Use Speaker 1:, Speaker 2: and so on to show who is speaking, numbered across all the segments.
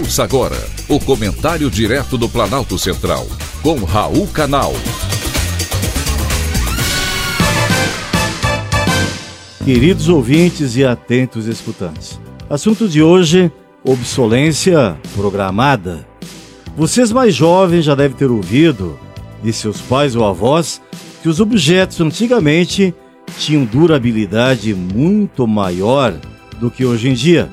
Speaker 1: Ouça agora o comentário direto do Planalto Central, com Raul Canal.
Speaker 2: Queridos ouvintes e atentos escutantes, assunto de hoje: obsolência programada. Vocês mais jovens já devem ter ouvido de seus pais ou avós que os objetos antigamente tinham durabilidade muito maior do que hoje em dia.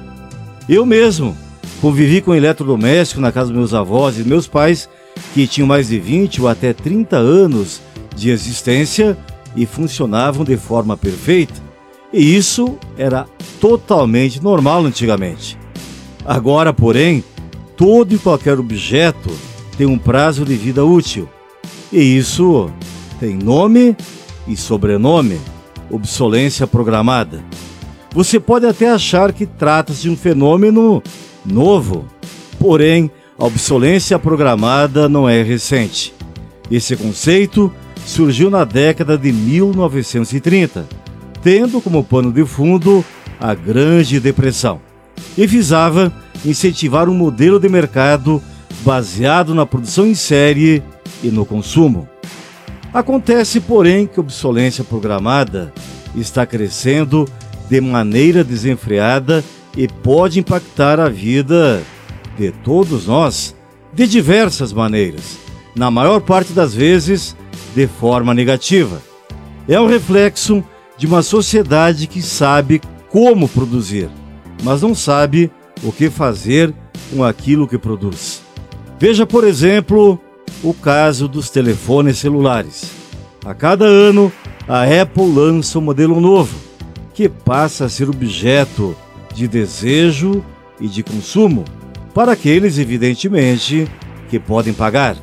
Speaker 2: Eu mesmo convivi com eletrodoméstico na casa dos meus avós e meus pais que tinham mais de 20 ou até 30 anos de existência e funcionavam de forma perfeita. E isso era totalmente normal antigamente. Agora, porém, todo e qualquer objeto tem um prazo de vida útil. E isso tem nome e sobrenome obsolência programada. Você pode até achar que trata-se de um fenômeno novo, porém, a obsolência programada não é recente. Esse conceito surgiu na década de 1930, tendo como pano de fundo a Grande Depressão, e visava incentivar um modelo de mercado baseado na produção em série e no consumo. Acontece, porém, que a obsolência programada está crescendo de maneira desenfreada e pode impactar a vida de todos nós de diversas maneiras, na maior parte das vezes de forma negativa. É um reflexo de uma sociedade que sabe como produzir, mas não sabe o que fazer com aquilo que produz. Veja, por exemplo, o caso dos telefones celulares. A cada ano, a Apple lança um modelo novo, que passa a ser objeto de desejo e de consumo para aqueles, evidentemente, que podem pagar.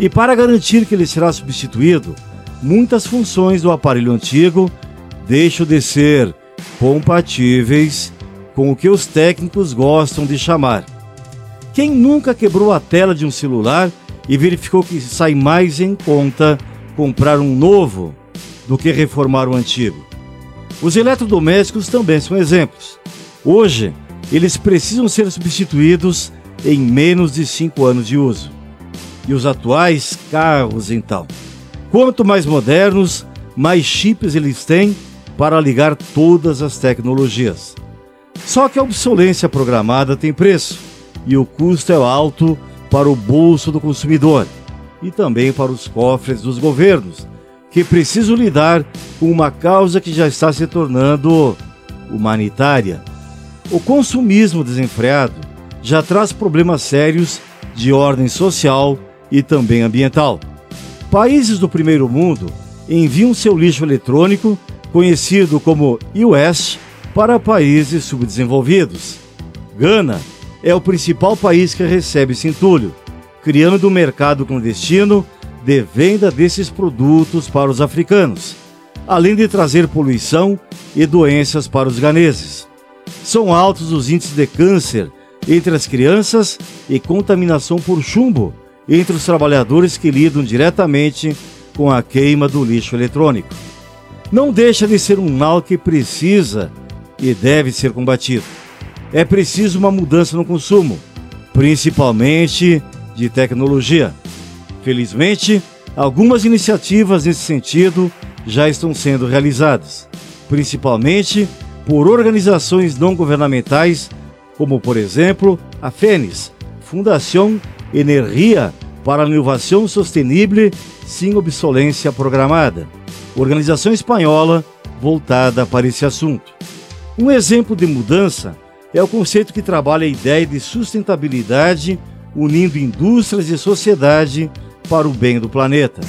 Speaker 2: E para garantir que ele será substituído, muitas funções do aparelho antigo deixam de ser compatíveis com o que os técnicos gostam de chamar. Quem nunca quebrou a tela de um celular e verificou que sai mais em conta comprar um novo do que reformar o antigo. Os eletrodomésticos também são exemplos. Hoje, eles precisam ser substituídos em menos de 5 anos de uso. E os atuais carros, então? Quanto mais modernos, mais chips eles têm para ligar todas as tecnologias. Só que a obsolência programada tem preço e o custo é alto para o bolso do consumidor e também para os cofres dos governos, que precisam lidar com uma causa que já está se tornando humanitária. O consumismo desenfreado já traz problemas sérios de ordem social e também ambiental. Países do primeiro mundo enviam seu lixo eletrônico, conhecido como US, para países subdesenvolvidos. Gana é o principal país que recebe esse entulho criando um mercado clandestino de venda desses produtos para os africanos, além de trazer poluição e doenças para os ganeses. São altos os índices de câncer entre as crianças e contaminação por chumbo entre os trabalhadores que lidam diretamente com a queima do lixo eletrônico. Não deixa de ser um mal que precisa e deve ser combatido. É preciso uma mudança no consumo, principalmente de tecnologia. Felizmente, algumas iniciativas nesse sentido já estão sendo realizadas, principalmente por organizações não governamentais, como por exemplo a FENES, Fundação Energia para a Inovação Sustentável sem Obsolência Programada, organização espanhola voltada para esse assunto. Um exemplo de mudança é o conceito que trabalha a ideia de sustentabilidade unindo indústrias e sociedade para o bem do planeta.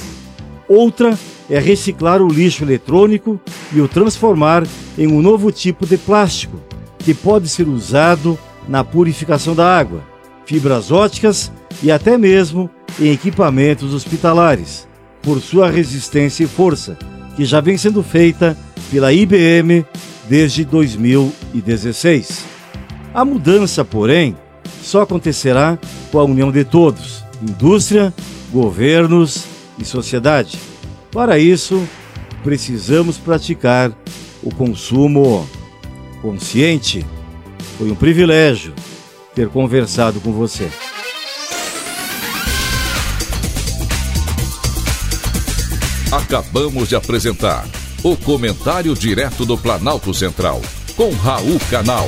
Speaker 2: Outra é reciclar o lixo eletrônico e o transformar em um novo tipo de plástico, que pode ser usado na purificação da água, fibras óticas e até mesmo em equipamentos hospitalares, por sua resistência e força, que já vem sendo feita pela IBM desde 2016. A mudança, porém, só acontecerá com a união de todos, indústria, governos e sociedade. Para isso, precisamos praticar o consumo consciente. Foi um privilégio ter conversado com você.
Speaker 1: Acabamos de apresentar o Comentário Direto do Planalto Central, com Raul Canal.